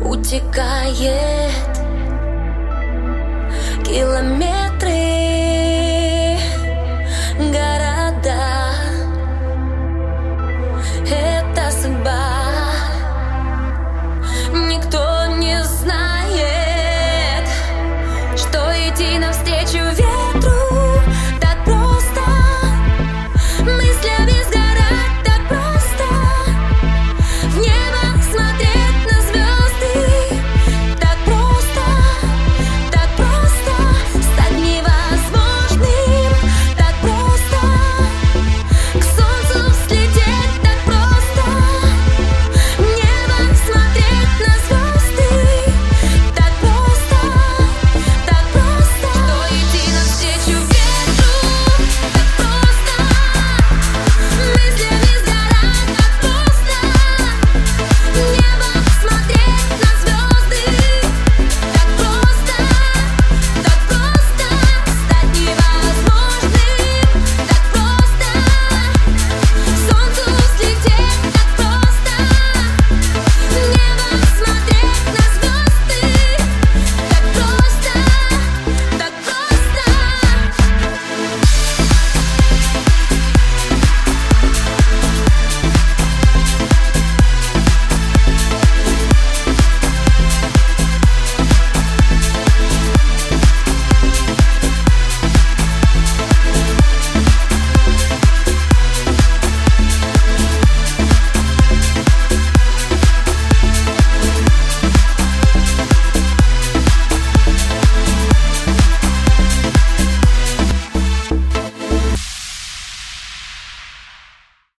утекает километр.